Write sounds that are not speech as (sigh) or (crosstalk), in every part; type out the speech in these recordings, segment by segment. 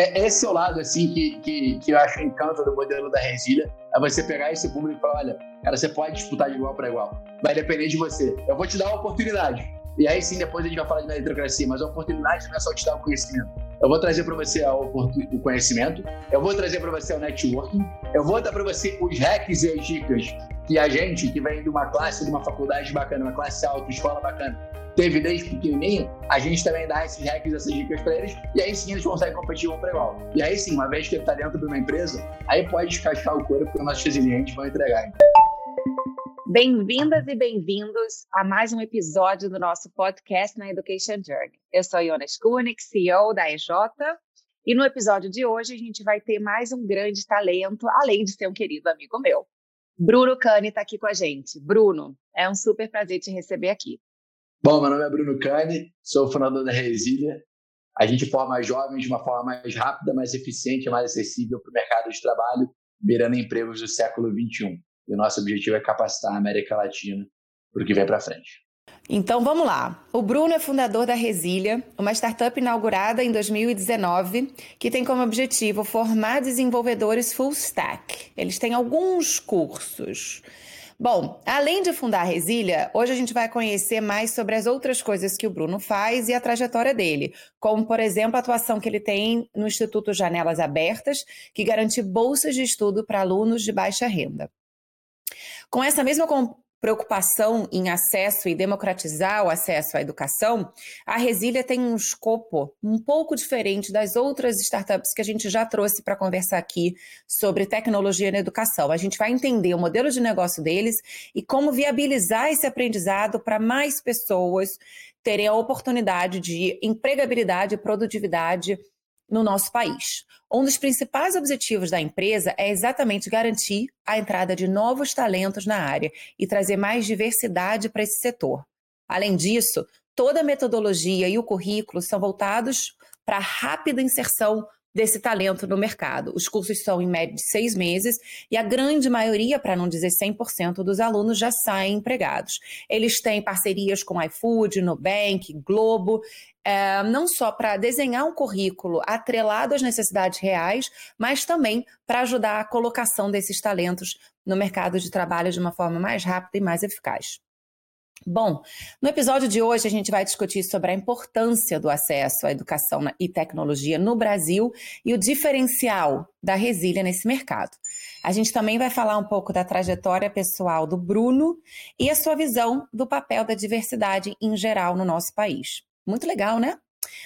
é esse é o lado assim que, que, que eu acho encanto do modelo da Resília, é você pegar esse público e falar, olha, cara, você pode disputar de igual para igual. Vai depender de você. Eu vou te dar uma oportunidade. E aí sim, depois a gente vai falar de meritocracia, mas a oportunidade não é só te dar o conhecimento. Eu vou trazer para você o conhecimento, eu vou trazer para você o networking, eu vou dar para você os hacks e as dicas que a gente, que vem de uma classe, de uma faculdade bacana, uma classe alta, escola bacana, teve desde pequenininho, a gente também dá esses hacks, essas dicas para eles, e aí sim eles conseguem competir um para igual. E aí sim, uma vez que ele está dentro de uma empresa, aí pode descascar o couro, porque os nossos resilientes vão entregar. Bem-vindas e bem-vindos a mais um episódio do nosso podcast na Education Journey. Eu sou Iona Skunik, CEO da EJ, e no episódio de hoje a gente vai ter mais um grande talento, além de ser um querido amigo meu. Bruno Cani está aqui com a gente. Bruno, é um super prazer te receber aqui. Bom, meu nome é Bruno Cani, sou fundador da Resília. A gente forma jovens de uma forma mais rápida, mais eficiente, mais acessível para o mercado de trabalho, mirando empregos do século XXI. E o nosso objetivo é capacitar a América Latina para o que vem para frente. Então vamos lá. O Bruno é fundador da Resília, uma startup inaugurada em 2019 que tem como objetivo formar desenvolvedores full stack. Eles têm alguns cursos. Bom, além de fundar a Resília, hoje a gente vai conhecer mais sobre as outras coisas que o Bruno faz e a trajetória dele, como, por exemplo, a atuação que ele tem no Instituto Janelas Abertas, que garante bolsas de estudo para alunos de baixa renda. Com essa mesma preocupação em acesso e democratizar o acesso à educação, a Resília tem um escopo um pouco diferente das outras startups que a gente já trouxe para conversar aqui sobre tecnologia na educação. A gente vai entender o modelo de negócio deles e como viabilizar esse aprendizado para mais pessoas terem a oportunidade de empregabilidade e produtividade no nosso país. Um dos principais objetivos da empresa é exatamente garantir a entrada de novos talentos na área e trazer mais diversidade para esse setor. Além disso, toda a metodologia e o currículo são voltados para a rápida inserção desse talento no mercado. Os cursos são em média de seis meses e a grande maioria, para não dizer 100% dos alunos, já saem empregados. Eles têm parcerias com iFood, Nubank, Globo, é, não só para desenhar um currículo atrelado às necessidades reais, mas também para ajudar a colocação desses talentos no mercado de trabalho de uma forma mais rápida e mais eficaz. Bom, no episódio de hoje a gente vai discutir sobre a importância do acesso à educação e tecnologia no Brasil e o diferencial da Resília nesse mercado. A gente também vai falar um pouco da trajetória pessoal do Bruno e a sua visão do papel da diversidade em geral no nosso país. Muito legal, né?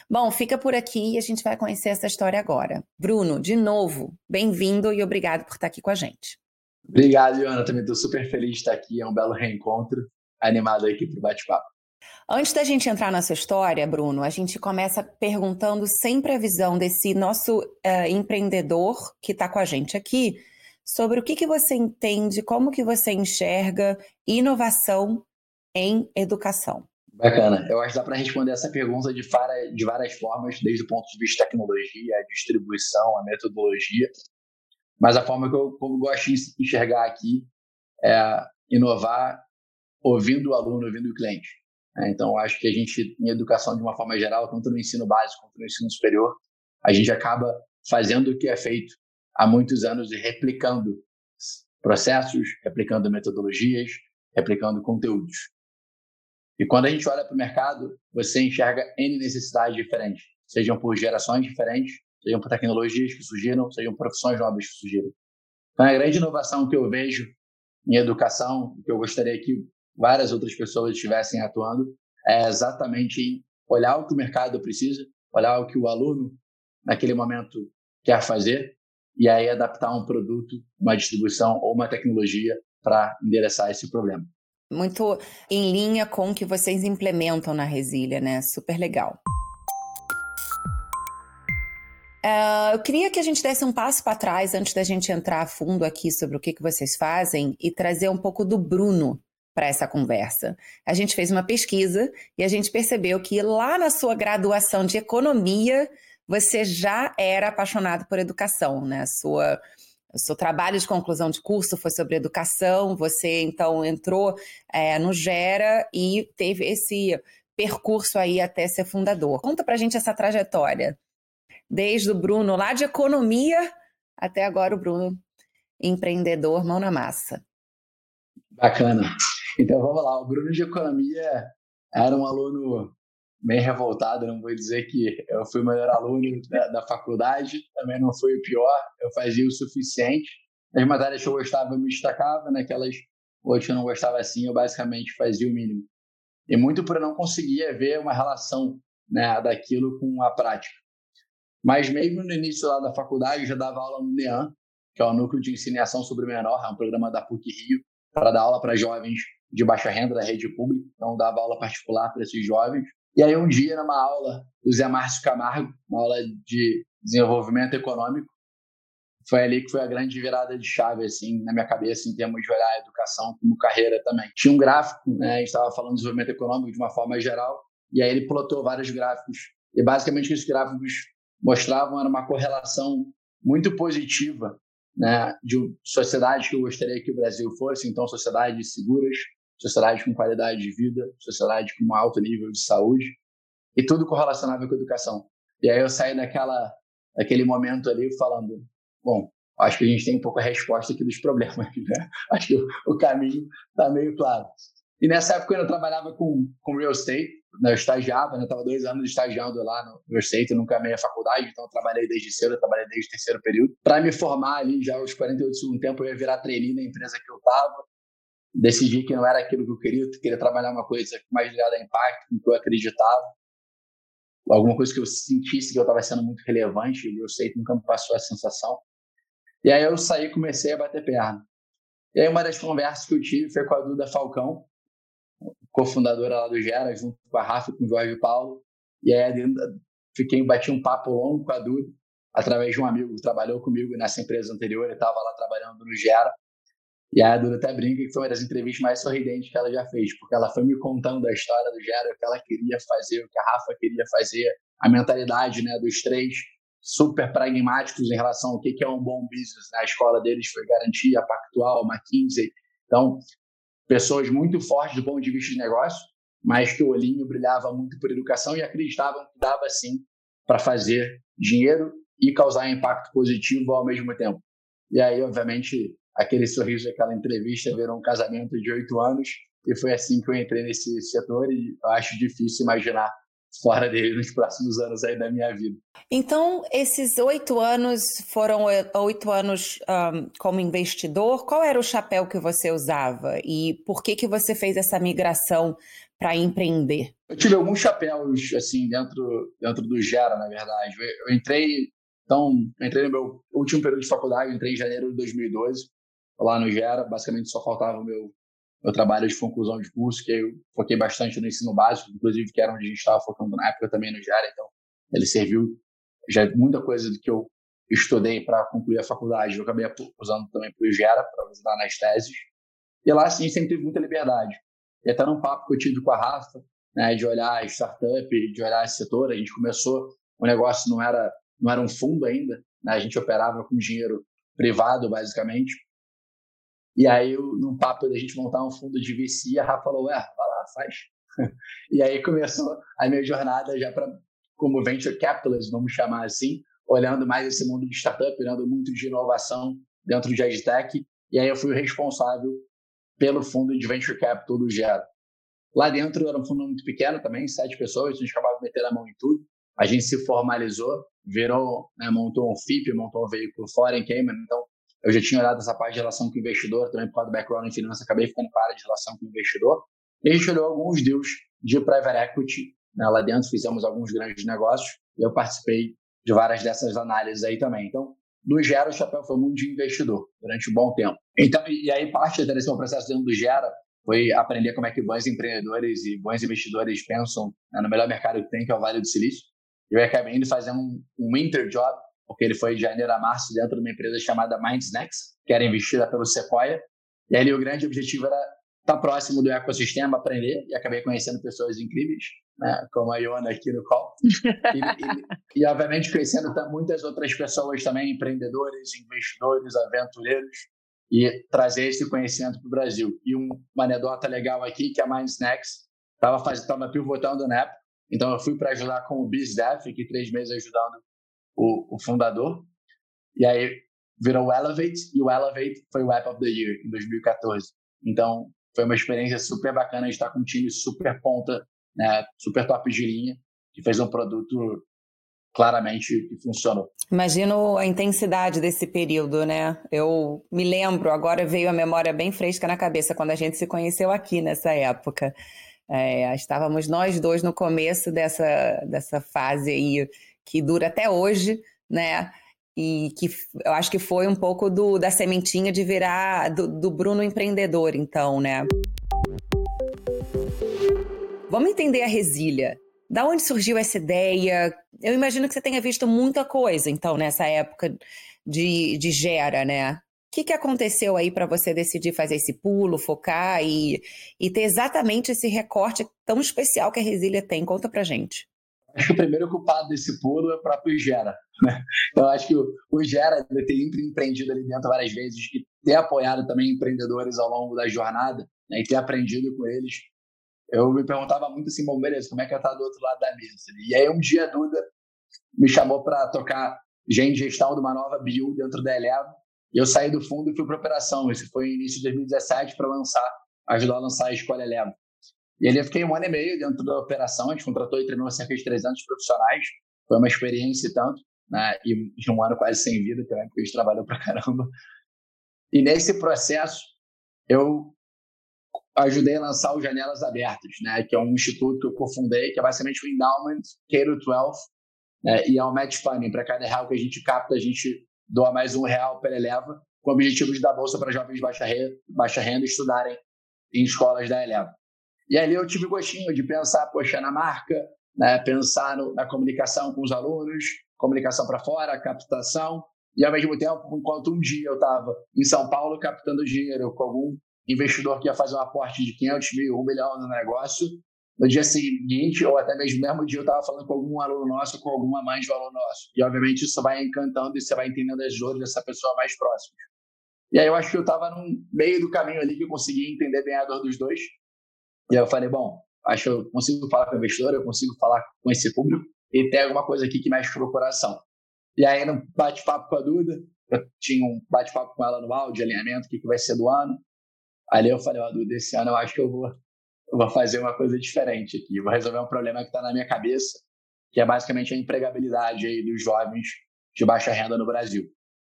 Bom, fica por aqui e a gente vai conhecer essa história agora. Bruno, de novo, bem-vindo e obrigado por estar aqui com a gente. Obrigado, Iona. Também estou super feliz de estar aqui. É um belo reencontro animado aqui para o bate-papo. Antes da gente entrar nessa história, Bruno, a gente começa perguntando sempre a visão desse nosso uh, empreendedor que está com a gente aqui sobre o que, que você entende, como que você enxerga inovação em educação. Bacana. Eu acho que dá para responder essa pergunta de, de várias formas, desde o ponto de vista de tecnologia, a distribuição, a metodologia. Mas a forma que eu, que eu gosto de enxergar aqui é inovar ouvindo o aluno, ouvindo o cliente. É, então, acho que a gente, em educação de uma forma geral, tanto no ensino básico quanto no ensino superior, a gente acaba fazendo o que é feito há muitos anos e replicando processos, replicando metodologias, replicando conteúdos. E quando a gente olha para o mercado, você enxerga N necessidades diferentes, sejam por gerações diferentes, sejam por tecnologias que surgiram, sejam profissões novas que surgiram. Então, a grande inovação que eu vejo em educação, que eu gostaria que várias outras pessoas estivessem atuando, é exatamente em olhar o que o mercado precisa, olhar o que o aluno, naquele momento, quer fazer, e aí adaptar um produto, uma distribuição ou uma tecnologia para endereçar esse problema. Muito em linha com o que vocês implementam na Resília, né? Super legal. Uh, eu queria que a gente desse um passo para trás antes da gente entrar a fundo aqui sobre o que, que vocês fazem e trazer um pouco do Bruno para essa conversa. A gente fez uma pesquisa e a gente percebeu que lá na sua graduação de economia você já era apaixonado por educação, né? Sua o seu trabalho de conclusão de curso foi sobre educação, você então entrou é, no Gera e teve esse percurso aí até ser fundador. Conta pra gente essa trajetória. desde o Bruno lá de economia até agora o Bruno empreendedor, mão na massa. Bacana. Então vamos lá, o Bruno de economia era um aluno meio revoltado, não vou dizer que eu fui o melhor aluno da, da faculdade, também não fui o pior, eu fazia o suficiente. As matérias que eu gostava eu me destacava, naquelas outras que eu não gostava assim, eu basicamente fazia o mínimo. E muito por eu não conseguia ver uma relação né, daquilo com a prática. Mas mesmo no início lá da faculdade, eu já dava aula no NEAN, que é o Núcleo de Ensinação sobre o Menor, é um programa da PUC Rio, para dar aula para jovens de baixa renda da rede pública, então dava aula particular para esses jovens. E aí um dia, numa aula do Zé Márcio Camargo, uma aula de desenvolvimento econômico, foi ali que foi a grande virada de chave, assim, na minha cabeça, em termos de olhar a educação como carreira também. Tinha um gráfico, né, a gente estava falando de desenvolvimento econômico de uma forma geral, e aí ele plotou vários gráficos. E basicamente esses gráficos mostravam era uma correlação muito positiva né, de sociedades que eu gostaria que o Brasil fosse, então sociedades seguras, sociedades com qualidade de vida, sociedades com um alto nível de saúde, e tudo correlacionável com educação. E aí eu saí daquela, daquele momento ali falando, bom, acho que a gente tem um pouco a resposta aqui dos problemas, (laughs) né? acho que o, o caminho está meio claro. E nessa época eu ainda trabalhava com, com real estate? Eu estagiava, né? estava dois anos estagiando lá no eu nunca amei a faculdade, então eu trabalhei desde cedo, eu trabalhei desde terceiro período. Para me formar ali, já aos 48 do segundo tempo, eu ia virar trainee na empresa que eu estava, decidi que não era aquilo que eu queria, eu queria trabalhar uma coisa mais ligada a impacto, com que eu acreditava, alguma coisa que eu sentisse que eu estava sendo muito relevante, eu sei que nunca me passou essa sensação. E aí eu saí e comecei a bater perna. E aí uma das conversas que eu tive foi com a Duda Falcão, cofundadora lá do Gera, junto com a Rafa e com o Jorge Paulo. E aí fiquei, bati um papo longo com a Duda, através de um amigo que trabalhou comigo nessa empresa anterior, ele estava lá trabalhando no Gera. E a Duda até brinca que foi uma das entrevistas mais sorridentes que ela já fez, porque ela foi me contando a história do Gera, o que ela queria fazer, o que a Rafa queria fazer, a mentalidade né, dos três super pragmáticos em relação ao que é um bom business. Na escola deles foi Garantia, Pactual, McKinsey. Então, pessoas muito fortes do ponto de vista de negócio, mas que o olhinho brilhava muito por educação e acreditavam que dava sim para fazer dinheiro e causar impacto positivo ao mesmo tempo. E aí, obviamente, aquele sorriso daquela entrevista virou um casamento de oito anos e foi assim que eu entrei nesse setor e acho difícil imaginar fora dele nos próximos anos aí da minha vida. Então, esses oito anos foram oito anos um, como investidor. Qual era o chapéu que você usava e por que que você fez essa migração para empreender? Eu tive alguns chapéus assim dentro dentro do Gera, na verdade. Eu, eu entrei então entrei no meu último período de faculdade, entrei em janeiro de 2012 lá no Gera. Basicamente só faltava o meu meu trabalho de conclusão de curso, que eu foquei bastante no ensino básico, inclusive que era onde a gente estava focando na época também no Gera, então ele serviu já muita coisa do que eu estudei para concluir a faculdade, eu acabei usando também para o Gera, para ajudar nas teses. E lá, sim, sempre tive muita liberdade. E até num papo que eu tive com a Rafa, né, de olhar a startup, de olhar esse setor, a gente começou, o negócio não era, não era um fundo ainda, né, a gente operava com dinheiro privado, basicamente, e aí, num papo da gente montar um fundo de VC, a Rafa falou, ué, vai lá, faz. (laughs) e aí começou a minha jornada já para como venture capitalist, vamos chamar assim, olhando mais esse mundo de startup, olhando muito de inovação dentro de EdTech. E aí eu fui o responsável pelo fundo de venture capital do Gero. Lá dentro era um fundo muito pequeno também, sete pessoas, a gente acabava metendo a mão em tudo. A gente se formalizou, virou, né, montou um FIP, montou um veículo fora em Cayman, então eu já tinha olhado essa parte de relação com o investidor, também por causa do background em finanças, acabei ficando para de relação com o investidor. E a gente olhou alguns deals de private equity né, lá dentro, fizemos alguns grandes negócios e eu participei de várias dessas análises aí também. Então, no Gera, o chapéu foi muito de investidor durante um bom tempo. Então, e aí parte desse meu processo dentro do Gera foi aprender como é que bons empreendedores e bons investidores pensam né, no melhor mercado que tem, que é o Vale do Silício. Eu acabei indo fazer um, um interjob porque ele foi de janeiro a março dentro de uma empresa chamada Mind Snacks, que era investida pelo Sequoia. E ali o grande objetivo era estar próximo do ecossistema, aprender, e acabei conhecendo pessoas incríveis, né, como a Iona aqui no call. E, e, e, obviamente, conhecendo muitas outras pessoas também, empreendedores, investidores, aventureiros, e trazer esse conhecimento para o Brasil. E um, uma anedota legal aqui, que a Mind Snacks estava pivotando na época, então eu fui para ajudar com o BizDev, fiquei três meses ajudando o, o fundador. E aí virou o Elevate, e o Elevate foi o App of the Year em 2014. Então, foi uma experiência super bacana estar com um time super ponta, né, super top de linha, que fez um produto claramente que funcionou. Imagino a intensidade desse período, né? Eu me lembro, agora veio a memória bem fresca na cabeça quando a gente se conheceu aqui nessa época. É, estávamos nós dois no começo dessa, dessa fase aí que dura até hoje, né? E que eu acho que foi um pouco do, da sementinha de virar do, do Bruno empreendedor, então, né? Vamos entender a Resília. Da onde surgiu essa ideia? Eu imagino que você tenha visto muita coisa, então, nessa época de, de Gera, né? O que, que aconteceu aí para você decidir fazer esse pulo, focar e, e ter exatamente esse recorte tão especial que a Resília tem? Conta pra gente. Acho (laughs) que o primeiro culpado desse pulo é o próprio Gera. Né? Eu acho que o, o Gera ter empreendido ali dentro várias vezes e ter apoiado também empreendedores ao longo da jornada né, e ter aprendido com eles eu me perguntava muito assim, bom, beleza, como é que eu estar do outro lado da mesa? E aí um dia a Duda me chamou para tocar gente gestão de uma nova bio dentro da Eleva, e eu saí do fundo e fui para operação. Isso foi início de 2017 para lançar, ajudar a lançar a Escola Eleva. E ali eu fiquei um ano e meio dentro da operação, a gente contratou e treinou cerca de 300 profissionais, foi uma experiência e tanto, né? e um ano quase sem vida, porque a gente trabalhou para caramba. E nesse processo, eu ajudei a lançar o Janelas Abertas, né, que é um instituto que eu cofundei, que é basicamente o Endowment K-12, né, e é um match funding. Para cada real que a gente capta, a gente doa mais um real pela Eleva, com o objetivo de dar bolsa para jovens de baixa renda, baixa renda estudarem em escolas da Eleva. E ali eu tive gostinho de pensar, poxa, na marca, né, pensar no, na comunicação com os alunos, comunicação para fora, captação, e ao mesmo tempo, enquanto um dia eu estava em São Paulo captando dinheiro com algum investidor que ia fazer um aporte de 500 mil, 1 milhão no negócio, no dia seguinte, ou até mesmo no mesmo dia, eu estava falando com algum aluno nosso, com alguma mãe de um aluno nosso. E, obviamente, isso vai encantando e você vai entendendo as dores dessa pessoa mais próxima. E aí eu acho que eu estava no meio do caminho ali que eu conseguia entender bem a dor dos dois. E aí eu falei, bom, acho que eu consigo falar com o investidor, eu consigo falar com esse público e tem alguma coisa aqui que mexe com o coração. E aí, no bate-papo com a Duda, eu tinha um bate-papo com ela no áudio, alinhamento, o que, que vai ser do ano. Ali eu falei, ó, oh, desse ano eu acho que eu vou, eu vou fazer uma coisa diferente aqui. Eu vou resolver um problema que está na minha cabeça, que é basicamente a empregabilidade aí dos jovens de baixa renda no Brasil.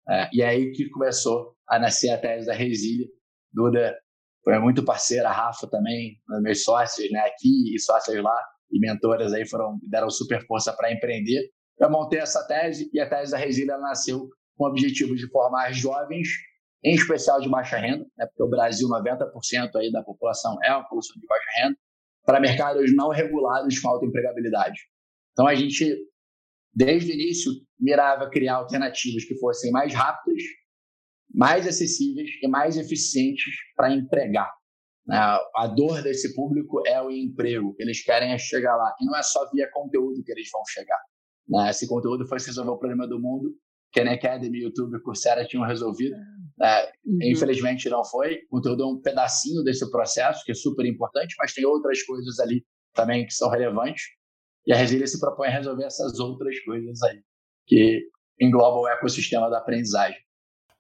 É, e aí que começou a nascer a tese da Resília. Duda foi muito parceira, a Rafa também, meus sócios né, aqui e sócios lá, e mentoras aí foram, deram super força para empreender. Eu montei essa tese e a tese da Resília nasceu com o objetivo de formar jovens em especial de baixa renda, né, porque o Brasil, 90% aí da população é uma população de baixa renda, para mercados não regulados com alta empregabilidade. Então, a gente, desde o início, mirava criar alternativas que fossem mais rápidas, mais acessíveis e mais eficientes para empregar. Né? A dor desse público é o emprego, eles querem é chegar lá. E não é só via conteúdo que eles vão chegar. Né? Se conteúdo fosse resolver o problema do mundo, Khan Academy, YouTube, Coursera tinham resolvido. É, uhum. Infelizmente não foi. O conteúdo é um pedacinho desse processo, que é super importante, mas tem outras coisas ali também que são relevantes. E a Resília se propõe a resolver essas outras coisas aí, que englobam o ecossistema da aprendizagem.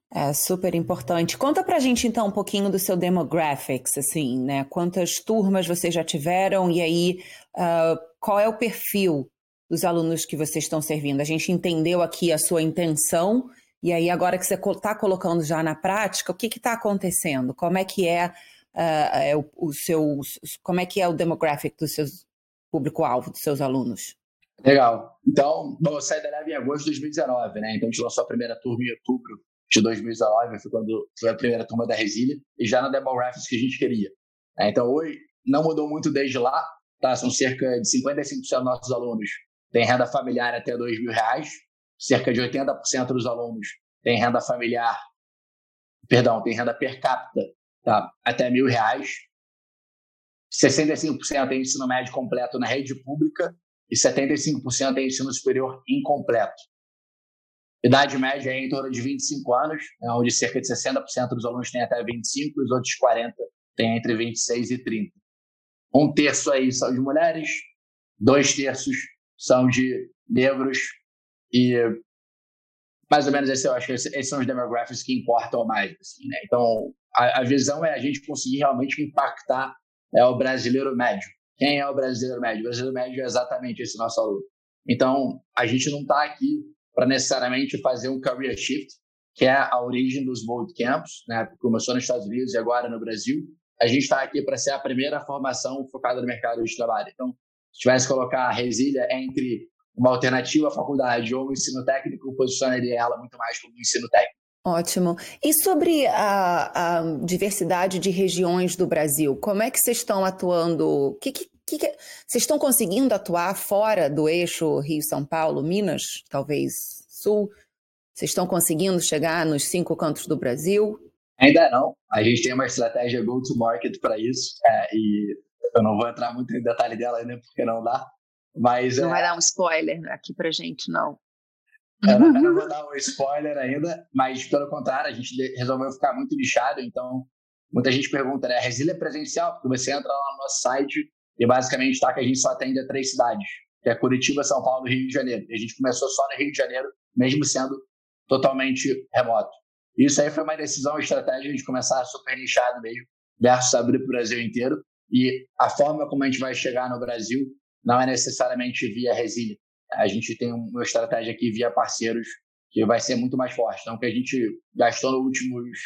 É super importante. Conta pra gente então um pouquinho do seu demographics, assim, né? Quantas turmas vocês já tiveram e aí uh, qual é o perfil dos alunos que vocês estão servindo? A gente entendeu aqui a sua intenção e aí, agora que você está colocando já na prática, o que está acontecendo? Como é que é, uh, o, o, seu, como é que é o demographic do seu público-alvo, dos seus alunos? Legal. Então, eu saí da Leve em agosto de 2019, né? Então, a gente lançou a primeira turma em outubro de 2019, foi quando foi a primeira turma da Resília, e já na demographics que a gente queria. É, então, hoje, não mudou muito desde lá, tá? São cerca de 55% dos nossos alunos têm renda familiar até R$ mil reais, cerca de 80% dos alunos têm renda familiar, perdão, tem renda per capita tá, até mil reais, 65% tem ensino médio completo na rede pública e 75% tem ensino superior incompleto. Idade média é em torno de 25 anos, né, onde cerca de 60% dos alunos têm até 25 e os outros 40 têm entre 26 e 30. Um terço aí são de mulheres, dois terços são de negros e mais ou menos esse, eu acho que esses são os demographics que importam mais. Assim, né? Então, a, a, visão é a gente conseguir realmente impactar é, o brasileiro médio. Quem é o brasileiro médio? O brasileiro médio é exatamente esse nosso aluno. Então, a gente não está aqui para necessariamente fazer um career shift, que é a origem dos bootcamps, né? começou nos Estados Unidos e agora no Brasil. A gente está aqui para ser a primeira formação focada no mercado de trabalho. Então, se tivesse que colocar a Resília entre uma alternativa à faculdade ou um ensino técnico, posicionaria ela muito mais como ensino técnico. Ótimo. E sobre a, a, diversidade de regiões do Brasil, como é que vocês estão atuando? Que, que, que, vocês estão conseguindo atuar fora do eixo Rio-São Paulo, Minas, talvez Sul? Vocês estão conseguindo chegar nos cinco cantos do Brasil? Ainda não. A gente tem uma estratégia go-to-market para isso. É, e eu não vou entrar muito em detalhe dela ainda, porque não dá. Mas, não é... vai dar um spoiler aqui para gente, não. Eu não, eu (laughs) não vou dar um spoiler ainda, mas pelo contrário, a gente resolveu ficar muito lixado. Então, muita gente pergunta, né? A Resília é presencial? Porque você entra lá no nosso site e basicamente está que a gente só atende a três cidades, que é Curitiba, São Paulo e Rio de Janeiro. E a gente começou só no Rio de Janeiro, mesmo sendo totalmente remoto. Isso aí foi uma decisão estratégica de começar super nichado mesmo, versus abrir para o Brasil inteiro. E a forma como a gente vai chegar no Brasil não é necessariamente via Resília. A gente tem uma estratégia aqui via parceiros que vai ser muito mais forte. Então, o que a gente gastou nos últimos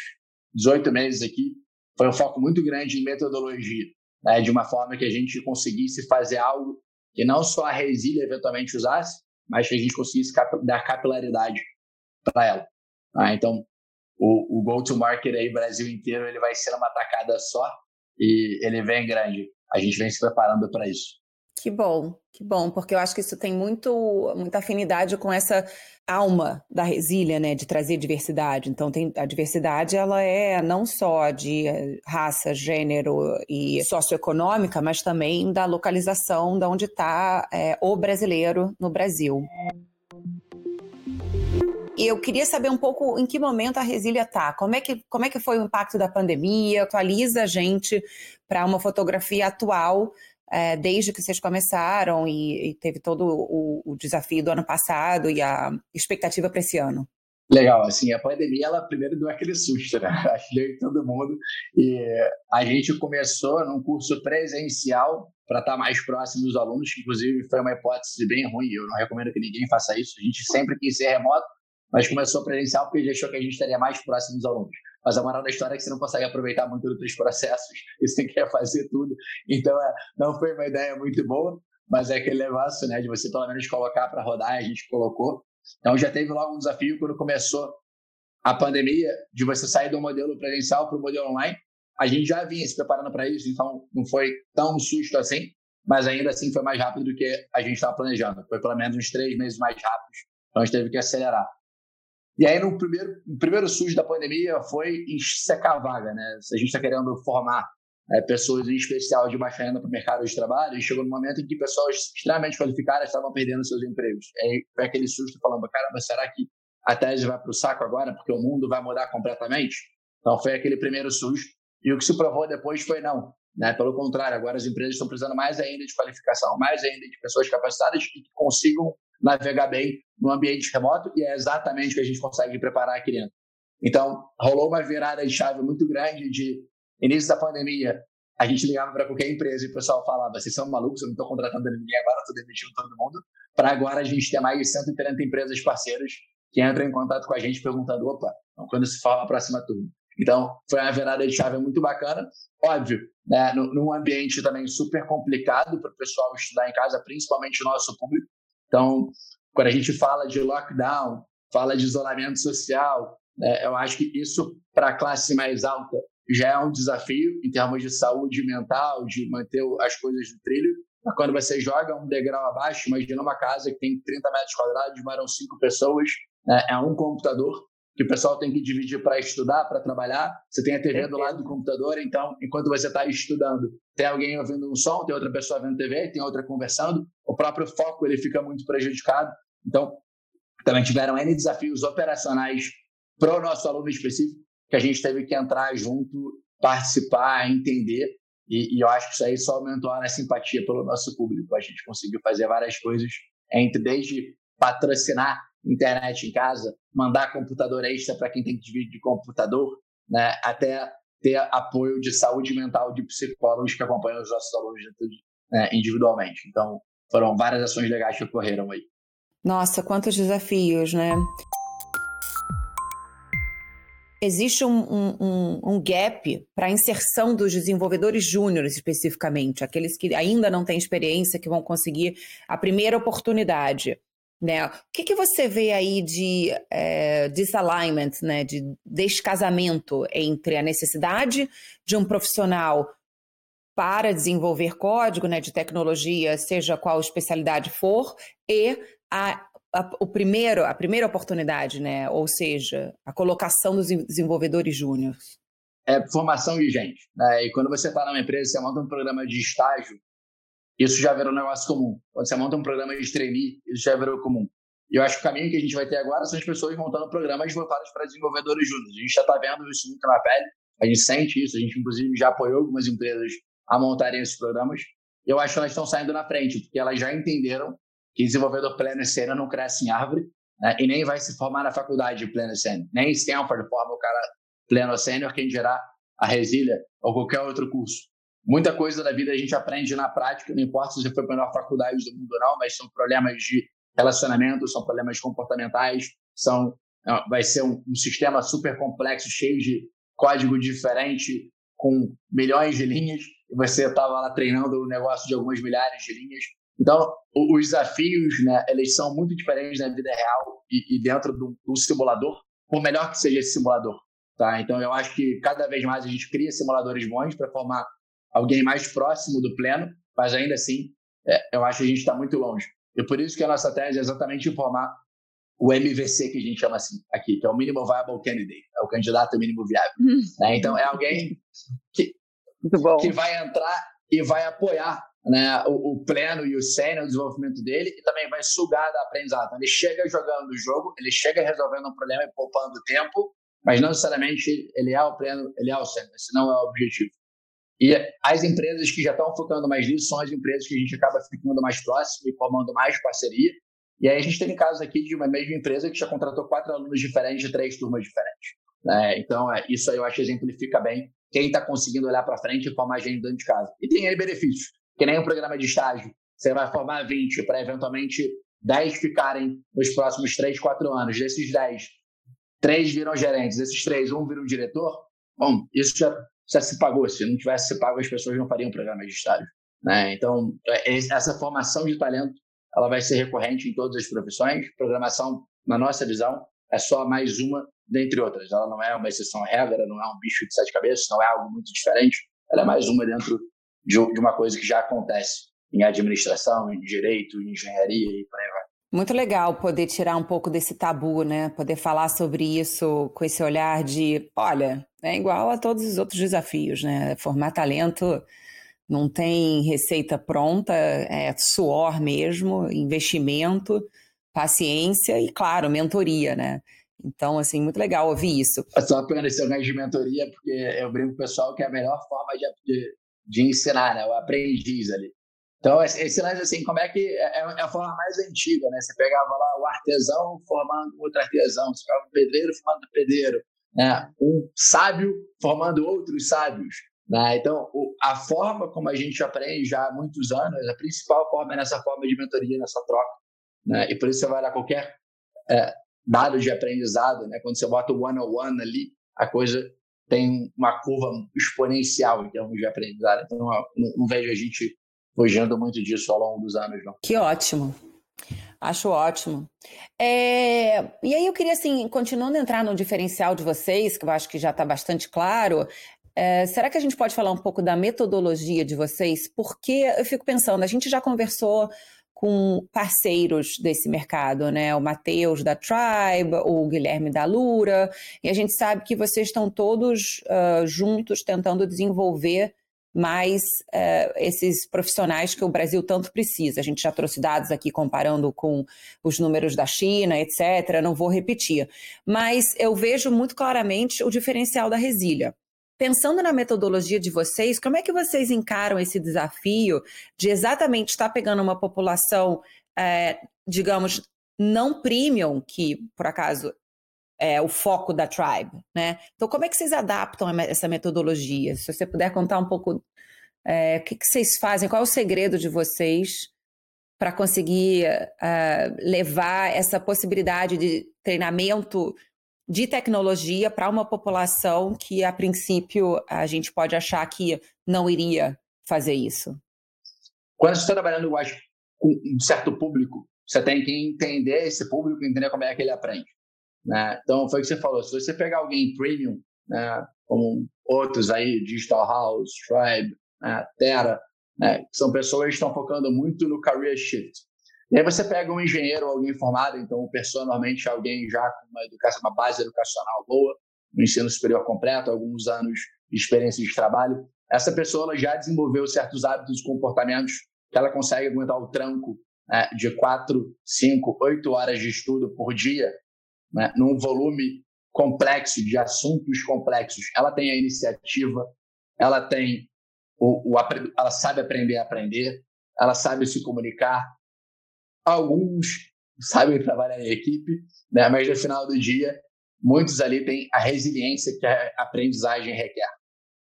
18 meses aqui foi um foco muito grande em metodologia, né? de uma forma que a gente conseguisse fazer algo que não só a Resília eventualmente usasse, mas que a gente conseguisse cap dar capilaridade para ela. Ah, então, o, o go-to-market aí, Brasil inteiro, ele vai ser uma tacada só e ele vem grande. A gente vem se preparando para isso. Que bom, que bom, porque eu acho que isso tem muito, muita afinidade com essa alma da resília, né, de trazer diversidade. Então, tem, a diversidade ela é não só de raça, gênero e socioeconômica, mas também da localização de onde está é, o brasileiro no Brasil. E eu queria saber um pouco em que momento a Resília está. Como, é que, como é que foi o impacto da pandemia? Atualiza a gente para uma fotografia atual é, desde que vocês começaram e, e teve todo o, o, desafio do ano passado e a expectativa para esse ano? Legal, assim, a pandemia, ela primeiro deu aquele susto, né? (laughs) Acho que todo mundo. E a gente começou num curso presencial para estar tá mais próximo dos alunos, que inclusive foi uma hipótese bem ruim, eu não recomendo que ninguém faça isso. A gente sempre quis ser remoto, mas começou presencial porque a gente achou que a gente estaria mais próximo dos alunos. Mas a moral da história é que você não consegue aproveitar muito dos processos (laughs) e você quer fazer tudo. Então, é, não foi uma ideia muito boa, mas é aquele negócio, né, de você pelo menos colocar para rodar, a gente colocou. Então, já teve logo um desafio quando começou a pandemia, de você sair do modelo presencial para o modelo online. A gente já vinha se preparando para isso, então não foi tão susto assim, mas ainda assim foi mais rápido do que a gente estava planejando. Foi pelo menos uns três meses mais rápidos, então a gente teve que acelerar. E aí, no primeiro, no primeiro sujo da pandemia, foi secar a vaga, né? Se a gente está querendo formar é, pessoas em especial de baixa renda para o mercado de trabalho, e chegou no momento em que pessoas extremamente qualificadas estavam perdendo seus empregos. Aí foi aquele susto falando, caramba, será que a tese vai para o saco agora porque o mundo vai mudar completamente? Então foi aquele primeiro susto. E o que se provou depois foi não. Né? Pelo contrário, agora as empresas estão precisando mais ainda de qualificação, mais ainda de pessoas capacitadas que consigam navegar bem no ambiente remoto e é exatamente o que a gente consegue preparar aqui dentro. Então, rolou uma virada de chave muito grande de início da pandemia. A gente ligava para qualquer empresa e o pessoal falava: vocês são malucos, eu não estou contratando ninguém agora, estou demitindo todo mundo. Para agora a gente ter mais de 130 empresas parceiras que entram em contato com a gente perguntando: opa, então quando se fala a próxima turma? Então, foi uma virada de chave muito bacana. Óbvio, né, num ambiente também super complicado para o pessoal estudar em casa, principalmente o nosso público. Então, quando a gente fala de lockdown, fala de isolamento social, né, eu acho que isso, para a classe mais alta, já é um desafio em termos de saúde mental, de manter as coisas no trilho. Mas quando você joga um degrau abaixo, imagina uma casa que tem 30 metros quadrados, moram cinco pessoas, né, é um computador, que o pessoal tem que dividir para estudar, para trabalhar. Você tem a TV do lado do computador, então, enquanto você está estudando, tem alguém ouvindo um som, tem outra pessoa vendo TV, tem outra conversando. O próprio foco ele fica muito prejudicado. Então, também tiveram N desafios operacionais para o nosso aluno específico, que a gente teve que entrar junto, participar, entender. E, e eu acho que isso aí só aumentou a simpatia pelo nosso público. A gente conseguiu fazer várias coisas, entre desde patrocinar internet em casa, mandar computador extra para quem tem que dividir de computador, né, até ter apoio de saúde mental de psicólogos que acompanham os nossos alunos né, individualmente. Então, foram várias ações legais que ocorreram aí. Nossa, quantos desafios, né? Existe um, um, um gap para a inserção dos desenvolvedores júniores, especificamente, aqueles que ainda não têm experiência, que vão conseguir a primeira oportunidade. Né? O que, que você vê aí de é, disalignment, né? de descasamento entre a necessidade de um profissional para desenvolver código né, de tecnologia, seja qual especialidade for, e a, a, o primeiro, a primeira oportunidade, né? ou seja, a colocação dos desenvolvedores júniores? É formação de gente. Né? E quando você está numa empresa, você monta um programa de estágio, isso já virou um negócio comum. Quando você monta um programa de trainee, isso já virou comum. E eu acho que o caminho que a gente vai ter agora são as pessoas montando programas voltados para desenvolvedores júniores. A gente já está vendo isso muito na pele, a gente sente isso, a gente inclusive já apoiou algumas empresas a montarem esses programas. E eu acho que elas estão saindo na frente, porque elas já entenderam que desenvolvedor pleno e sênior não cresce em árvore né? e nem vai se formar na faculdade de pleno e sênior. Nem Stanford forma o cara pleno sênior, quem gerar a Resília ou qualquer outro curso. Muita coisa da vida a gente aprende na prática, não importa se você foi para a melhor faculdade do mundo ou não, mas são problemas de relacionamento, são problemas comportamentais, são vai ser um, um sistema super complexo, cheio de código diferente, com milhões de linhas, e você estava lá treinando um negócio de algumas milhares de linhas. Então, os desafios, né, eles são muito diferentes na vida real e, e dentro do, do, simulador, por melhor que seja esse simulador. Tá? Então, eu acho que cada vez mais a gente cria simuladores bons para formar alguém mais próximo do pleno, mas ainda assim, é, eu acho que a gente está muito longe. E por isso que a nossa tese é exatamente informar o MVC, que a gente chama assim aqui, que é o Minimal Viable Candidate, é o candidato mínimo viável. Hum. Né? Então, é alguém que, que vai entrar e vai apoiar né, o, o, pleno e o sênior, o desenvolvimento dele, e também vai sugar da aprendizado. Então, ele chega jogando o jogo, ele chega resolvendo um problema e poupando tempo, mas não necessariamente ele é o pleno, ele é o sênior, esse não é o objetivo. E as empresas que já estão focando mais nisso são as empresas que a gente acaba ficando mais próximo e formando mais parceria. E aí a gente tem casos aqui de uma mesma empresa que já contratou quatro alunos diferentes de três turmas diferentes. Né? Então, é, isso aí eu acho que exemplifica bem quem está conseguindo olhar para frente e formar gente dentro de casa. E tem aí benefícios, que nem um programa de estágio. Você vai formar 20 para eventualmente 10 ficarem nos próximos 3, 4 anos. Desses 10, 3 viram gerentes, desses 3, um viram diretor. Bom, isso já já se pagou. Se não tivesse se pago, as pessoas não fariam programa de estágio. Né? Então, é, essa formação de talento ela vai ser recorrente em todas as profissões. Programação, na nossa visão, é só mais uma dentre outras. Ela não é uma exceção à regra, não é um bicho de sete cabeças, não é algo muito diferente. Ela é mais uma dentro de uma coisa que já acontece em administração, em direito, em engenharia e por aí. Muito legal poder tirar um pouco desse tabu, né? Poder falar sobre isso com esse olhar de, olha, é igual a todos os outros desafios, né? Formar talento não tem receita pronta, é suor mesmo, investimento, paciência e, claro, mentoria, né? Então, assim, muito legal ouvir isso. É só pena esse negócio de mentoria, porque eu brinco com o pessoal que é a melhor forma de, de, de ensinar, né? O aprendiz ali. Então, esse lance, assim, como é que. É, é, é a forma mais antiga, né? Você pegava lá o artesão formando outro artesão, você pegava o pedreiro formando pedreiro, né? Um sábio formando outros sábios. Né? Então, a forma como a gente aprende já há muitos anos, a principal forma é nessa forma de mentoria, nessa troca. Né? E por isso você vai dar qualquer é, dado de aprendizado, né? quando você bota o one-on-one ali, a coisa tem uma curva exponencial em termos de aprendizado. Então, não vejo a gente fugindo muito disso ao longo dos anos, não. Que ótimo. Acho ótimo. É, e aí eu queria, assim, continuando a entrar no diferencial de vocês, que eu acho que já está bastante claro, é, será que a gente pode falar um pouco da metodologia de vocês? Porque eu fico pensando, a gente já conversou com parceiros desse mercado, né? O Matheus da Tribe, o Guilherme da Lura, e a gente sabe que vocês estão todos uh, juntos tentando desenvolver mais uh, esses profissionais que o Brasil tanto precisa. A gente já trouxe dados aqui comparando com os números da China, etc. Não vou repetir. Mas eu vejo muito claramente o diferencial da Resília. Pensando na metodologia de vocês, como é que vocês encaram esse desafio de exatamente estar pegando uma população, é, digamos, não premium, que por acaso é o foco da Tribe, né? Então, como é que vocês adaptam essa metodologia? Se você puder contar um pouco é, o que, que vocês fazem, qual é o segredo de vocês para conseguir uh, levar essa possibilidade de treinamento de tecnologia para uma população que, a princípio, a gente pode achar que não iria fazer isso? Quando você está trabalhando, eu acho, com um certo público, você tem que entender esse público, entender como é que ele aprende. Né? Então, foi o que você falou. Se você pegar alguém premium, né, como outros aí, Digital House, Tribe, né, Terra, né, que são pessoas que estão focando muito no career shift. E aí você pega um engenheiro ou alguém formado, então o pessoa normalmente é alguém já com uma, educação, uma base educacional boa, no ensino superior completo, alguns anos de experiência de trabalho. Essa pessoa já desenvolveu certos hábitos e comportamentos que ela consegue aguentar o tranco né, de quatro, cinco, oito horas de estudo por dia, né, num volume complexo de assuntos complexos. Ela tem a iniciativa, ela tem o, o ela sabe aprender a aprender, ela sabe se comunicar. Alguns sabem trabalhar em equipe, né, mas no final do dia, muitos ali têm a resiliência que a aprendizagem requer.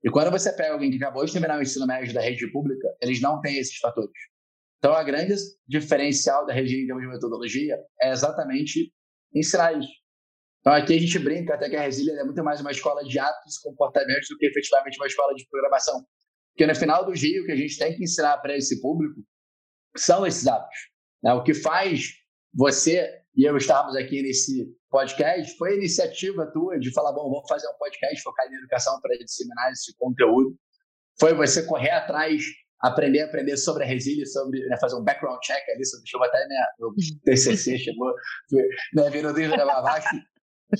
E quando você pega alguém que acabou de terminar o ensino médio da rede pública, eles não têm esses fatores. Então, a grande diferencial da rede em termos de metodologia é exatamente ensinar isso. Então, aqui a gente brinca até que a Resília é muito mais uma escola de atos e comportamentos do que efetivamente uma escola de programação. Porque no final do dia, o que a gente tem que ensinar para esse público são esses hábitos. Né? O que faz você e eu estarmos aqui nesse podcast foi a iniciativa tua de falar, bom, vamos fazer um podcast focado em educação para disseminar esse conteúdo. Foi você correr atrás aprender a aprender sobre a resília, sobre né, fazer um background check ali, sobre, chegou até minha, meu TCC, chegou, né, virou desde abaixo.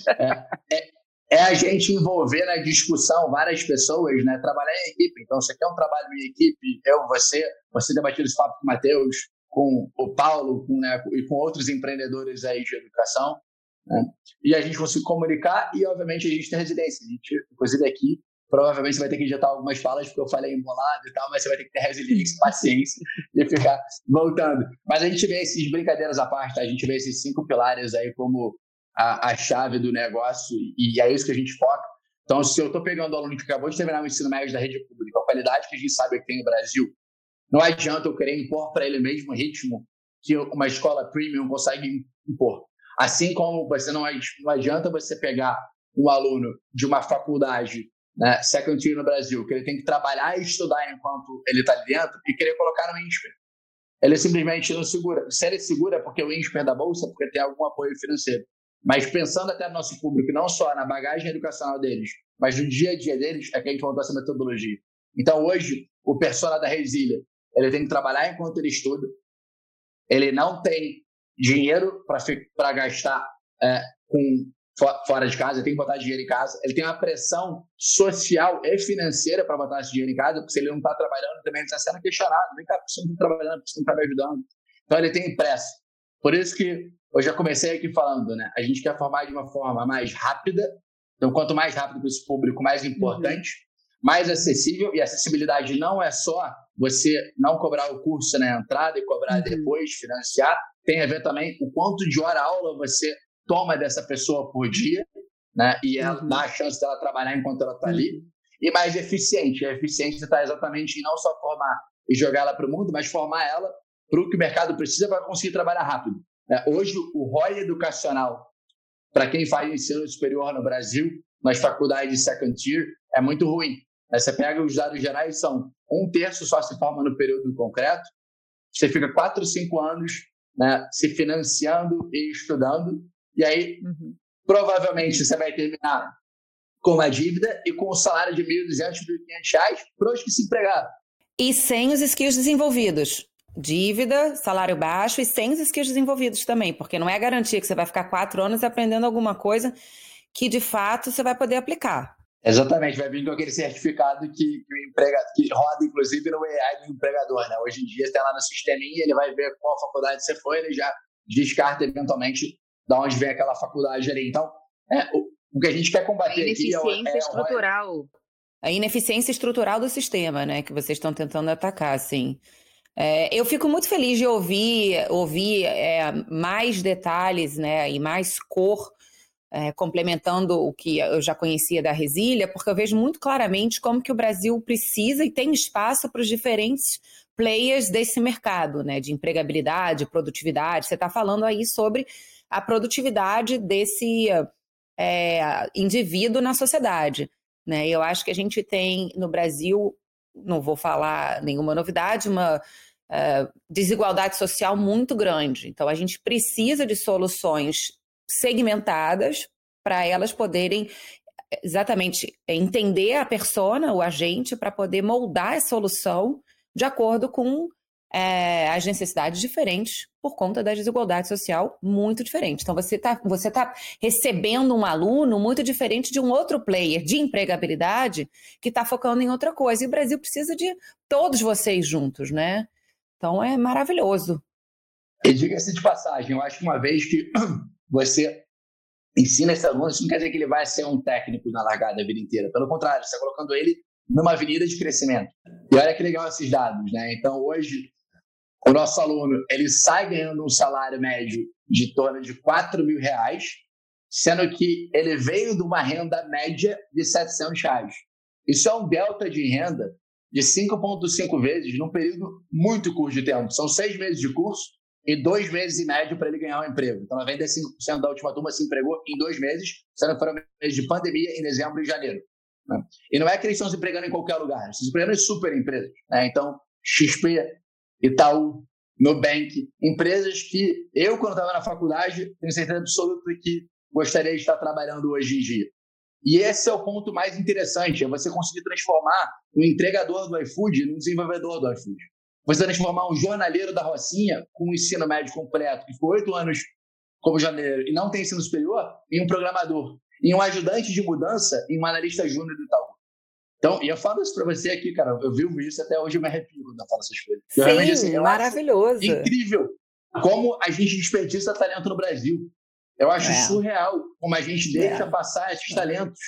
É, é, é, a gente envolver na discussão várias pessoas, né, trabalhar em equipe. Então, você quer um trabalho em equipe, eu, você, você debatido esse papo com o Matheus, com o Paulo com, né, e com outros empreendedores aí de educação, né? E a gente conseguir comunicar e, obviamente, a gente tem residência. A gente, inclusive, aqui Provavelmente você vai ter que injetar algumas falas porque eu falei embolado e tal, mas você vai ter que ter resiliência, paciência e ficar voltando. Mas a gente vê esses brincadeiras à parte, tá? a gente vê esses cinco pilares aí como a, a chave do negócio e é isso que a gente foca. Então, se eu estou pegando aluno que acabou de terminar o ensino médio da rede pública, a qualidade que a gente sabe que tem no Brasil, não adianta eu querer impor para ele o mesmo ritmo que uma escola premium consegue impor. Assim como você não, não adianta você pegar um aluno de uma faculdade né, second tier no Brasil, que ele tem que trabalhar e estudar enquanto ele está ali dentro e querer colocar no INSPER. Ele simplesmente não segura. Se ele segura é porque o INSPER da Bolsa, porque tem algum apoio financeiro. Mas pensando até no nosso público, não só na bagagem educacional deles, mas no dia a dia deles, é que a gente montou essa metodologia. Então, hoje, o persona da Resília, ele tem que trabalhar enquanto ele estuda, ele não tem dinheiro para gastar é, com fora de casa, ele tem que botar dinheiro em casa, ele tem uma pressão social e financeira para botar esse dinheiro em casa, porque se ele não está trabalhando, também ele está sendo questionado. Vem cá, você não está trabalhando, você não está me ajudando. Então ele tem pressa. Por isso que eu já comecei aqui falando, né? A gente quer formar de uma forma mais rápida. Então, quanto mais rápido para esse público, mais importante, uhum. mais acessível. E acessibilidade não é só você não cobrar o curso na entrada e cobrar uhum. depois, financiar. Tem a ver também o quanto de hora aula você toma dessa pessoa por dia, né? E ela uhum. dá a chance dela trabalhar enquanto ela está ali. Uhum. E mais eficiente. A eficiência está exatamente em não só formar e jogar ela para o mundo, mas formar ela para o que o mercado precisa para conseguir trabalhar rápido. Né? Hoje, o ROI educacional, para quem faz ensino superior no Brasil, nas faculdades de second tier, é muito ruim. Você pega os dados gerais, são um terço só se forma no período concreto, você fica quatro, cinco anos né, se financiando e estudando, e aí, uhum. provavelmente, você vai terminar com uma dívida e com um salário de R$ 1.200, R$ 1.500 para os que se empregaram. E sem os skills desenvolvidos. Dívida, salário baixo e sem os skills desenvolvidos também, porque não é garantia que você vai ficar quatro anos aprendendo alguma coisa que de fato você vai poder aplicar. Exatamente, vai vir com aquele certificado que, que, o emprega, que roda, inclusive, no AI do empregador. Né? Hoje em dia, você tem lá no sisteminha, ele vai ver qual faculdade você foi, ele já descarta eventualmente da onde vem aquela faculdade ali. Então, é, o, o que a gente quer combater a ineficiência aqui é, é estrutural. A ineficiência estrutural do sistema, né, que vocês estão tentando atacar, assim. É, eu fico muito feliz de ouvir, ouvir é, mais detalhes né, e mais cor é, complementando o que eu já conhecia da Resília, porque eu vejo muito claramente como que o Brasil precisa e tem espaço para os diferentes players desse mercado, né, de empregabilidade, produtividade. Você está falando aí sobre a produtividade desse é, indivíduo na sociedade. Né? Eu acho que a gente tem no Brasil, não vou falar nenhuma novidade, uma uh, desigualdade social muito grande. Então, a gente precisa de soluções segmentadas para elas poderem exatamente entender a persona, o agente, para poder moldar a solução de acordo com é, as necessidades diferentes por conta da desigualdade social muito diferente. Então, você está você tá recebendo um aluno muito diferente de um outro player de empregabilidade que está focando em outra coisa. E o Brasil precisa de todos vocês juntos, né? Então, é maravilhoso. E diga-se de passagem, eu acho que uma vez que (clears throat) você ensina esse aluno, isso não quer dizer que ele vai ser um técnico na largada a vida inteira. Pelo contrário, você está colocando ele numa avenida de crescimento. E olha que legal esses dados, né? Então, hoje, o nosso aluno ele sai ganhando um salário médio de torno de 4 mil reais, sendo que ele veio de uma renda média de 700 reais. Isso é um delta de renda de 5,5 vezes num período muito curto de tempo. São seis meses de curso e dois meses e médio para ele ganhar um emprego. Então, 95% da última turma se empregou em dois meses, sendo que foram meses de pandemia em dezembro e janeiro. Né? E não é que eles estão se empregando em qualquer lugar, estão se empregando em super empresas. Né? Então, XP, Itaú, Nubank, empresas que eu, quando estava na faculdade, tenho certeza absoluta que gostaria de estar trabalhando hoje em dia. E esse é o ponto mais interessante, é você conseguir transformar o entregador do iFood num desenvolvedor do iFood. Você transformar um jornaleiro da Rocinha com um ensino médio completo, que ficou oito anos como jornaleiro e não tem ensino superior, em um programador, em um ajudante de mudança, em um analista júnior do Itaú. Então, e eu falo isso para você aqui, cara. Eu vivo isso até hoje eu me arrepio quando eu falo essas coisas. Sim, eu, assim, maravilhoso. Incrível como a gente desperdiça talento no Brasil. Eu acho é. surreal como a gente deixa é. passar esses é. talentos.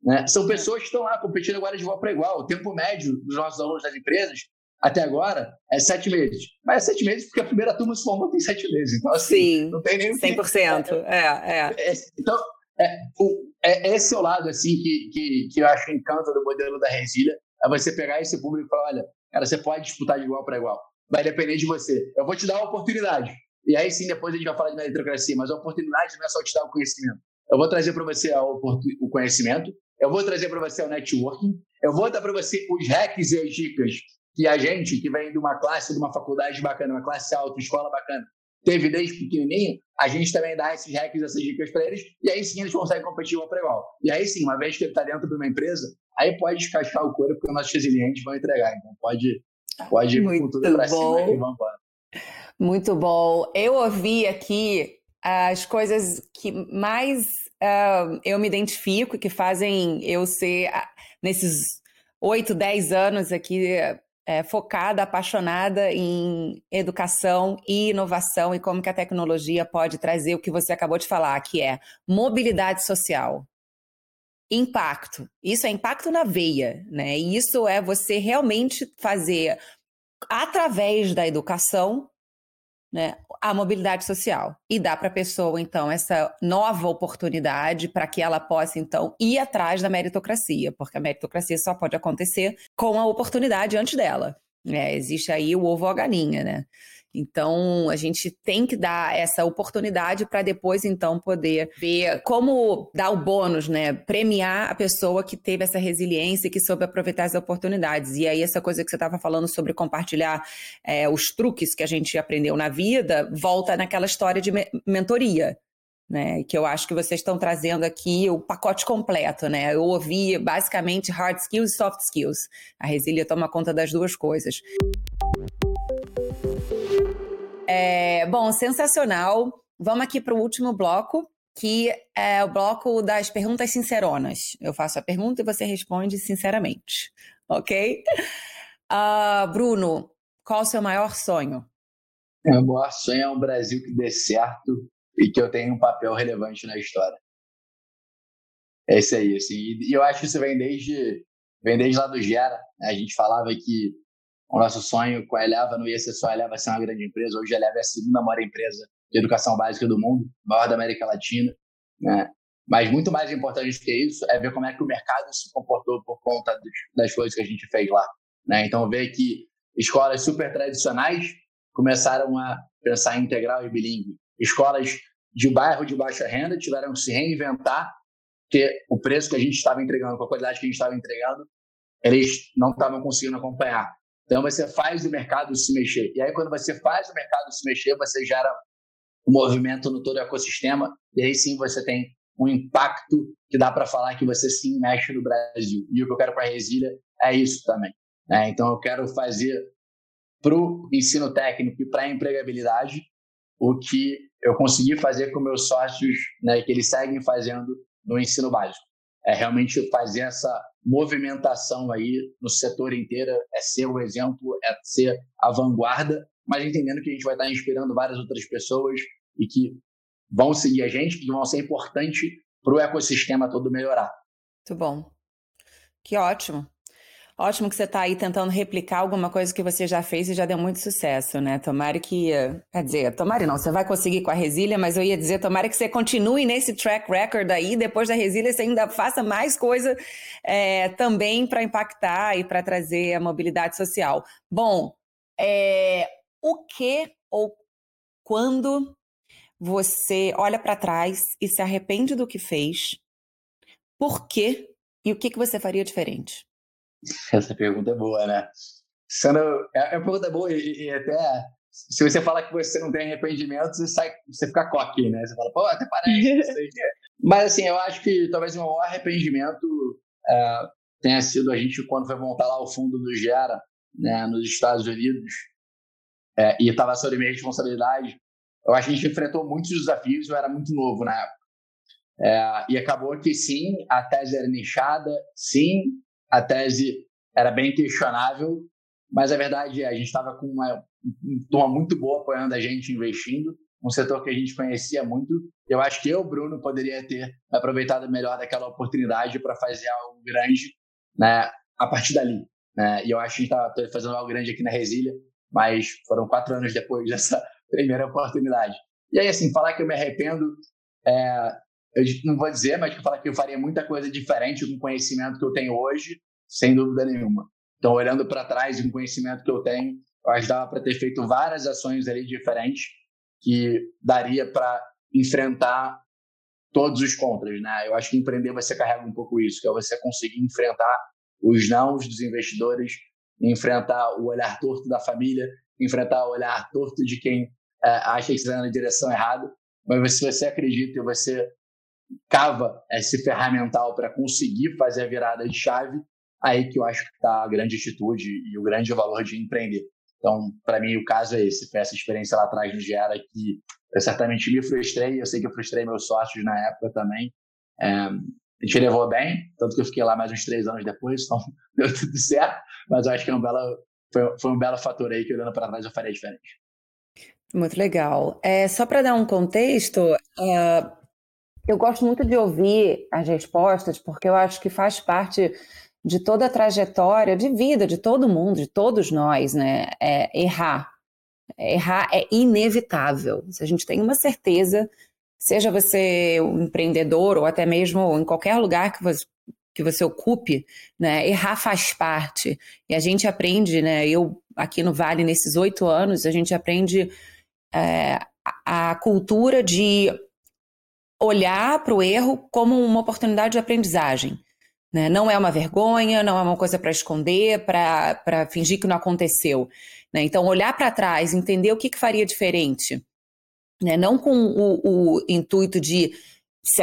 Né? São pessoas que estão lá competindo agora de igual para igual. O tempo médio dos nossos alunos das empresas até agora é sete meses. Mas é sete meses porque a primeira turma se formou tem sete meses. Então, assim, Sim, não tem nem 100%. É, é. é então, é, o, é, esse é o lado assim que, que, que eu acho encanta do modelo da Resília, é você pegar esse público e falar, olha, cara, você pode disputar de igual para igual, vai depender de você. Eu vou te dar uma oportunidade. E aí sim, depois a gente vai falar de meritocracia, mas a oportunidade não é só te dar o conhecimento. Eu vou trazer para você o conhecimento, eu vou trazer para você o networking, eu vou dar para você os hacks e as dicas que a gente, que vem de uma classe, de uma faculdade bacana, uma classe alta, escola bacana, teve desde pequenininho, a gente também dá esses hacks, essas dicas para eles, e aí sim eles conseguem competir igual para igual. E aí sim, uma vez que ele está dentro de uma empresa, aí pode descascar o couro, porque os nossos resilientes vão entregar. Então pode, pode ir com tudo para cima e vamos embora. Muito bom. Eu ouvi aqui as coisas que mais uh, eu me identifico, que fazem eu ser, uh, nesses oito, dez anos aqui, é, focada, apaixonada em educação e inovação e como que a tecnologia pode trazer o que você acabou de falar, que é mobilidade social. Impacto. Isso é impacto na veia, né? E isso é você realmente fazer através da educação né, a mobilidade social e dá para a pessoa então essa nova oportunidade para que ela possa então ir atrás da meritocracia, porque a meritocracia só pode acontecer com a oportunidade antes dela. Né? Existe aí o ovo ou a galinha, né? Então, a gente tem que dar essa oportunidade para depois, então, poder ver como dar o bônus, né? Premiar a pessoa que teve essa resiliência e que soube aproveitar as oportunidades. E aí, essa coisa que você estava falando sobre compartilhar é, os truques que a gente aprendeu na vida, volta naquela história de me mentoria. Né, que eu acho que vocês estão trazendo aqui o pacote completo, né? Eu ouvi basicamente hard skills e soft skills. A Resília toma conta das duas coisas. É, bom, sensacional. Vamos aqui para o último bloco, que é o bloco das perguntas sinceronas. Eu faço a pergunta e você responde sinceramente, ok? Uh, Bruno, qual o seu maior sonho? Meu maior sonho é um Brasil que dê certo e que eu tenha um papel relevante na história. Esse aí, assim. E eu acho que isso vem desde, vem desde lá do Gera. Né? A gente falava que o nosso sonho com a Eleva não ia ser só a Eleva ser uma grande empresa, hoje a Eleva é a segunda maior empresa de educação básica do mundo, maior da América Latina, né? Mas muito mais importante que isso é ver como é que o mercado se comportou por conta das coisas que a gente fez lá. Né? Então, ver que escolas super tradicionais começaram a pensar em integral e bilíngue. Escolas de bairro de baixa renda tiveram que se reinventar, porque o preço que a gente estava entregando, com a qualidade que a gente estava entregando, eles não estavam conseguindo acompanhar. Então, você faz o mercado se mexer. E aí, quando você faz o mercado se mexer, você gera um movimento no todo o ecossistema, e aí sim você tem um impacto que dá para falar que você sim mexe no Brasil. E o que eu quero para a Resília é isso também. Né? Então, eu quero fazer para o ensino técnico e para a empregabilidade o que eu consegui fazer com meus sócios, né, que eles seguem fazendo no ensino básico. É realmente fazer essa movimentação aí no setor inteiro, é ser o exemplo, é ser a vanguarda, mas entendendo que a gente vai estar inspirando várias outras pessoas e que vão seguir a gente, que vão ser importantes para o ecossistema todo melhorar. Muito bom. Que ótimo. Ótimo que você está aí tentando replicar alguma coisa que você já fez e já deu muito sucesso, né? Tomara que. Quer dizer, tomara não, você vai conseguir com a Resília, mas eu ia dizer, tomara que você continue nesse track record aí, depois da Resília você ainda faça mais coisa é, também para impactar e para trazer a mobilidade social. Bom, é, o que ou quando você olha para trás e se arrepende do que fez, por quê e o que, que você faria diferente? Essa pergunta é boa, né? Sendo, é, é uma pergunta boa e, e, até se você fala que você não tem arrependimento, você, sai, você fica coque, né? Você fala, pô, até parece. (laughs) Mas assim, eu acho que talvez o maior arrependimento é, tenha sido a gente quando foi montar lá o fundo do Gera, né, nos Estados Unidos, é, e estava sob minha responsabilidade. Eu acho que a gente enfrentou muitos desafios, eu era muito novo na época. É, e acabou que sim, a tese era nichada, sim, a tese era bem questionável, mas a verdade é, a gente estava com uma, uma turma muito boa apoiando a gente, investindo, um setor que a gente conhecia muito. Eu acho que eu, Bruno, poderia ter aproveitado melhor daquela oportunidade para fazer algo grande né, a partir dali. Né? E eu acho que está fazendo algo grande aqui na Resília, mas foram quatro anos depois (laughs) dessa primeira oportunidade. E aí, assim, falar que eu me arrependo, é, eu não vou dizer, mas falar que eu faria muita coisa diferente com o conhecimento que eu tenho hoje, sem dúvida nenhuma. Então, olhando para trás o conhecimento que eu tenho, eu acho que dava para ter feito várias ações ali diferentes que daria para enfrentar todos os contras, né? Eu acho que empreender você carrega um pouco isso, que é você conseguir enfrentar os nãos dos investidores, enfrentar o olhar torto da família, enfrentar o olhar torto de quem é, acha que está na direção errada, mas se você acredita e você cava esse ferramental para conseguir fazer a virada de chave, aí que eu acho que está a grande atitude e o grande valor de empreender. Então, para mim, o caso é esse. Foi essa experiência lá atrás no Gera que eu certamente me frustrei. Eu sei que eu frustrei meus sócios na época também. É, a gente levou bem, tanto que eu fiquei lá mais uns três anos depois, (laughs) então deu tudo certo. Mas eu acho que é um belo, foi, foi um belo fator aí que, olhando para trás, eu faria diferente. Muito legal. É, só para dar um contexto, uh, eu gosto muito de ouvir as respostas, porque eu acho que faz parte de toda a trajetória de vida de todo mundo, de todos nós, né? É errar. Errar é inevitável. Se a gente tem uma certeza, seja você um empreendedor ou até mesmo em qualquer lugar que você, que você ocupe, né? Errar faz parte. E a gente aprende, né? Eu aqui no Vale nesses oito anos, a gente aprende é, a cultura de olhar para o erro como uma oportunidade de aprendizagem. Né? Não é uma vergonha, não é uma coisa para esconder, para fingir que não aconteceu. Né? Então, olhar para trás, entender o que, que faria diferente. Né? Não com o, o intuito de se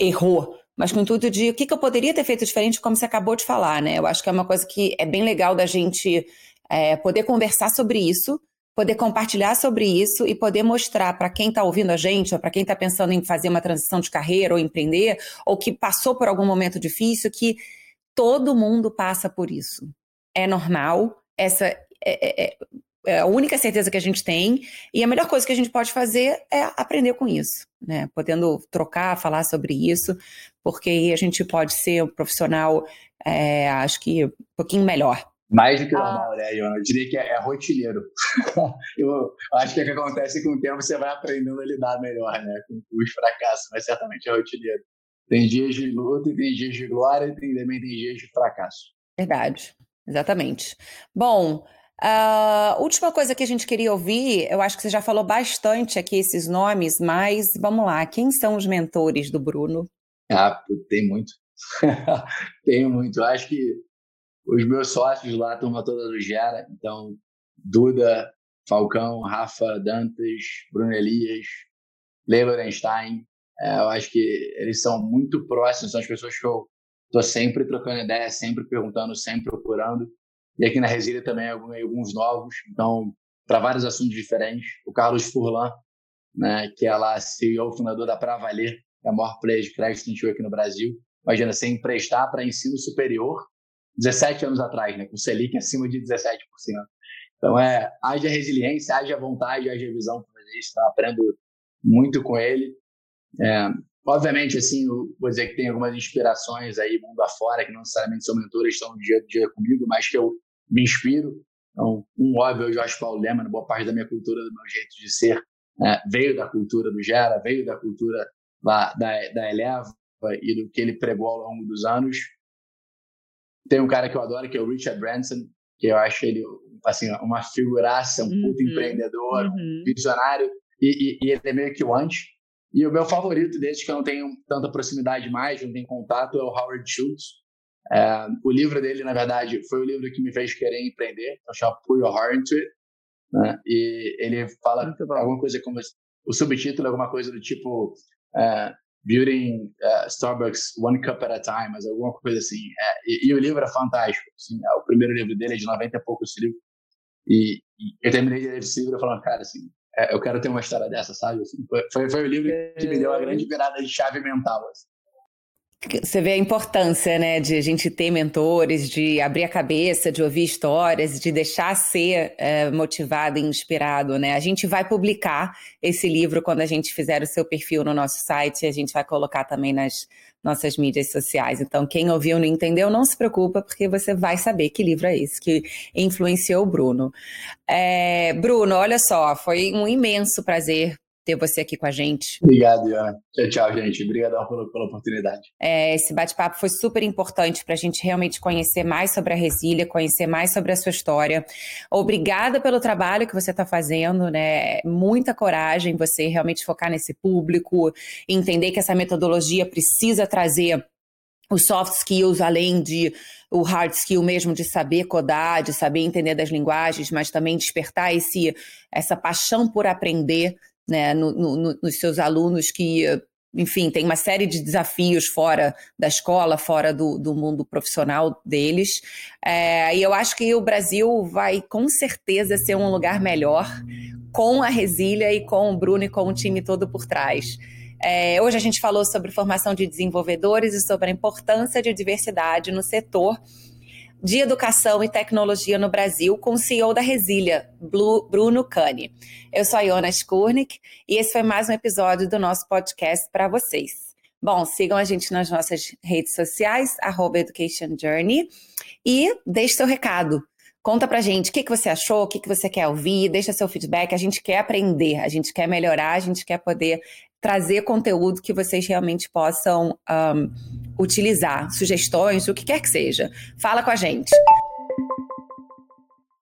errou, mas com o intuito de o que, que eu poderia ter feito diferente, como você acabou de falar. Né? Eu acho que é uma coisa que é bem legal da gente é, poder conversar sobre isso, poder compartilhar sobre isso e poder mostrar para quem está ouvindo a gente, ou para quem está pensando em fazer uma transição de carreira ou empreender, ou que passou por algum momento difícil, que todo mundo passa por isso. É normal, essa é, é, é, é a única certeza que a gente tem, e a melhor coisa que a gente pode fazer é aprender com isso, né? Podendo trocar, falar sobre isso, porque aí a gente pode ser um profissional, é, acho que um pouquinho melhor Mais do que ah. normal, né, Iona? Eu diria que é, é rotineiro. (laughs) eu acho que é que acontece com o tempo você vai aprendendo a lidar melhor, né? Com os fracassos, mas certamente é rotineiro. Tem dias de luta, tem dias de glória e tem, também tem dias de fracasso. Verdade, exatamente. Bom, a uh, última coisa que a gente queria ouvir, eu acho que você já falou bastante aqui esses nomes, mas vamos lá, quem são os mentores do Bruno? Ah, tem muito. (laughs) Tenho muito. Eu acho que os meus sócios lá, a turma toda do Gera, então Duda, Falcão, Rafa Dantas, Bruno Elias, Einstein, é, eu acho que eles são muito próximos, são as pessoas que eu estou sempre trocando ideia, sempre perguntando, sempre procurando. E aqui na Resília também alguns novos, então, para vários assuntos diferentes. O Carlos Furlan, né, que é lá CEO, fundador da Pra Valer, que é a maior player de crédito que aqui no Brasil. Imagina, você emprestar para ensino superior 17 anos atrás, né, com Selic acima de 17%. Então, é, haja resiliência, haja vontade, haja visão para fazer isso. Então, aprendo muito com ele. É, obviamente, assim, vou dizer que tem algumas inspirações aí, mundo afora, que não necessariamente são mentores, estão no dia a dia comigo, mas que eu me inspiro. Então, um óbvio é o Jorge Paulo Leman, boa parte da minha cultura, do meu jeito de ser, é, veio da cultura do Gera, veio da cultura lá, da, da Eleva e do que ele pregou ao longo dos anos. Tem um cara que eu adoro, que é o Richard Branson, que eu acho ele assim, uma figuraça, um puto uhum, empreendedor, uhum. um visionário, e, e, e, ele é meio que o anti. E o meu favorito desses, que eu não tenho tanta proximidade mais, não tenho contato, é o Howard Schultz. É, o livro dele, na verdade, foi o livro que me fez querer empreender, então chama Put Your Heart Into It. Né? E ele fala alguma coisa como o subtítulo é alguma coisa do tipo uh, Building uh, Starbucks One Cup at a Time, mas alguma coisa assim. É, e, e, o livro é fantástico. Assim, é, o primeiro livro dele é de 90 e pouco esse. E, e eu terminei de ler esse livro falando, cara, assim, é, eu quero ter uma história dessa, sabe? Assim, foi, foi, o livro que me deu a grande virada de chave mental. Assim. Você vê a importância, né, de a gente ter mentores, de abrir a cabeça, de ouvir histórias, de deixar ser é, motivado e inspirado, né? A gente vai publicar esse livro quando a gente fizer o seu perfil no nosso site, a gente vai colocar também nas nossas mídias sociais. Então, quem ouviu não entendeu, não se preocupa, porque você vai saber que livro é esse que influenciou o Bruno. É, Bruno, olha só, foi um imenso prazer ter você aqui com a gente. Obrigado, Iana. Tchau, tchau, gente. Obrigadão pela, pela oportunidade. É, esse bate-papo foi super importante para a gente realmente conhecer mais sobre a Resília, conhecer mais sobre a sua história. Obrigada pelo trabalho que você está fazendo, né? Muita coragem você realmente focar nesse público, entender que essa metodologia precisa trazer os soft skills, além de o hard skill mesmo de saber codar, de saber entender das linguagens, mas também despertar esse, essa paixão por aprender né, no, no, nos seus alunos que, enfim, tem uma série de desafios fora da escola, fora do, do mundo profissional deles. É, e eu acho que o Brasil vai com certeza ser um lugar melhor com a Resília e com o Bruno e com o time todo por trás. É, hoje a gente falou sobre formação de desenvolvedores e sobre a importância de diversidade no setor de Educação e Tecnologia no Brasil com o CEO da Resília, Bruno Cani. Eu sou a Iona Skurnik e esse foi mais um episódio do nosso podcast para vocês. Bom, sigam a gente nas nossas redes sociais, arroba Education Journey, e deixe seu recado. Conta pra gente o que, que você achou, o que, que você quer ouvir, deixa seu feedback. A gente quer aprender, a gente quer melhorar, a gente quer poder trazer conteúdo que vocês realmente possam um, utilizar, sugestões, o que quer que seja. Fala com a gente.